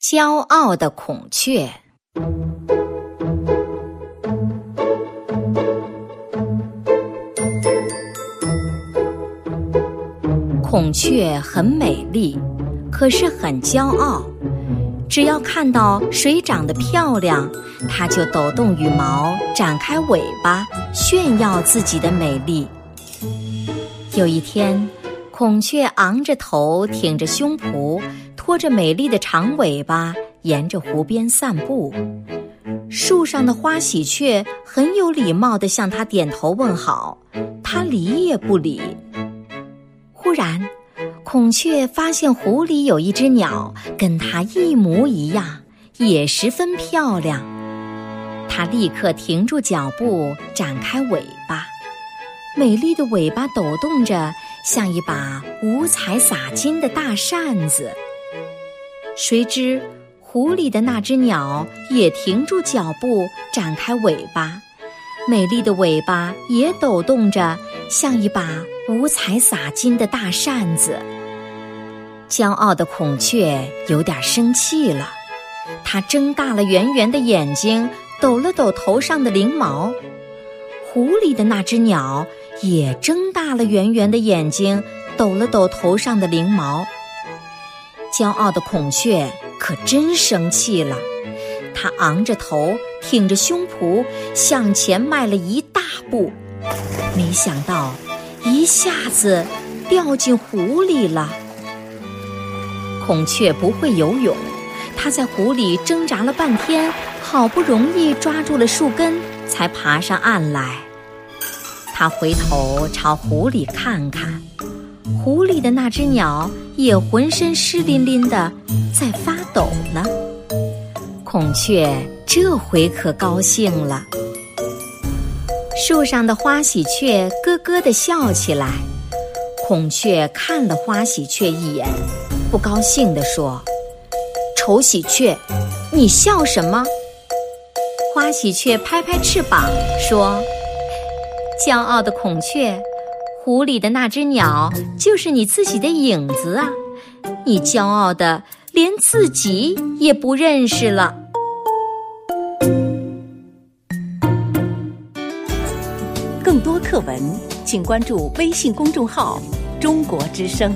骄傲的孔雀。孔雀很美丽，可是很骄傲。只要看到谁长得漂亮，它就抖动羽毛，展开尾巴，炫耀自己的美丽。有一天，孔雀昂着头，挺着胸脯。拖着美丽的长尾巴，沿着湖边散步。树上的花喜鹊很有礼貌地向它点头问好，它理也不理。忽然，孔雀发现湖里有一只鸟，跟它一模一样，也十分漂亮。它立刻停住脚步，展开尾巴，美丽的尾巴抖动着，像一把五彩洒金的大扇子。谁知，湖里的那只鸟也停住脚步，展开尾巴，美丽的尾巴也抖动着，像一把五彩洒金的大扇子。骄傲的孔雀有点生气了，它睁大了圆圆的眼睛，抖了抖头上的翎毛。湖里的那只鸟也睁大了圆圆的眼睛，抖了抖头上的翎毛。骄傲的孔雀可真生气了，它昂着头，挺着胸脯，向前迈了一大步，没想到一下子掉进湖里了。孔雀不会游泳，它在湖里挣扎了半天，好不容易抓住了树根，才爬上岸来。它回头朝湖里看看。湖里的那只鸟也浑身湿淋淋的，在发抖呢。孔雀这回可高兴了。树上的花喜鹊咯咯的笑起来。孔雀看了花喜鹊一眼，不高兴地说：“丑喜鹊，你笑什么？”花喜鹊拍拍翅膀说：“骄傲的孔雀。”湖里的那只鸟就是你自己的影子啊！你骄傲的连自己也不认识了。更多课文，请关注微信公众号“中国之声”。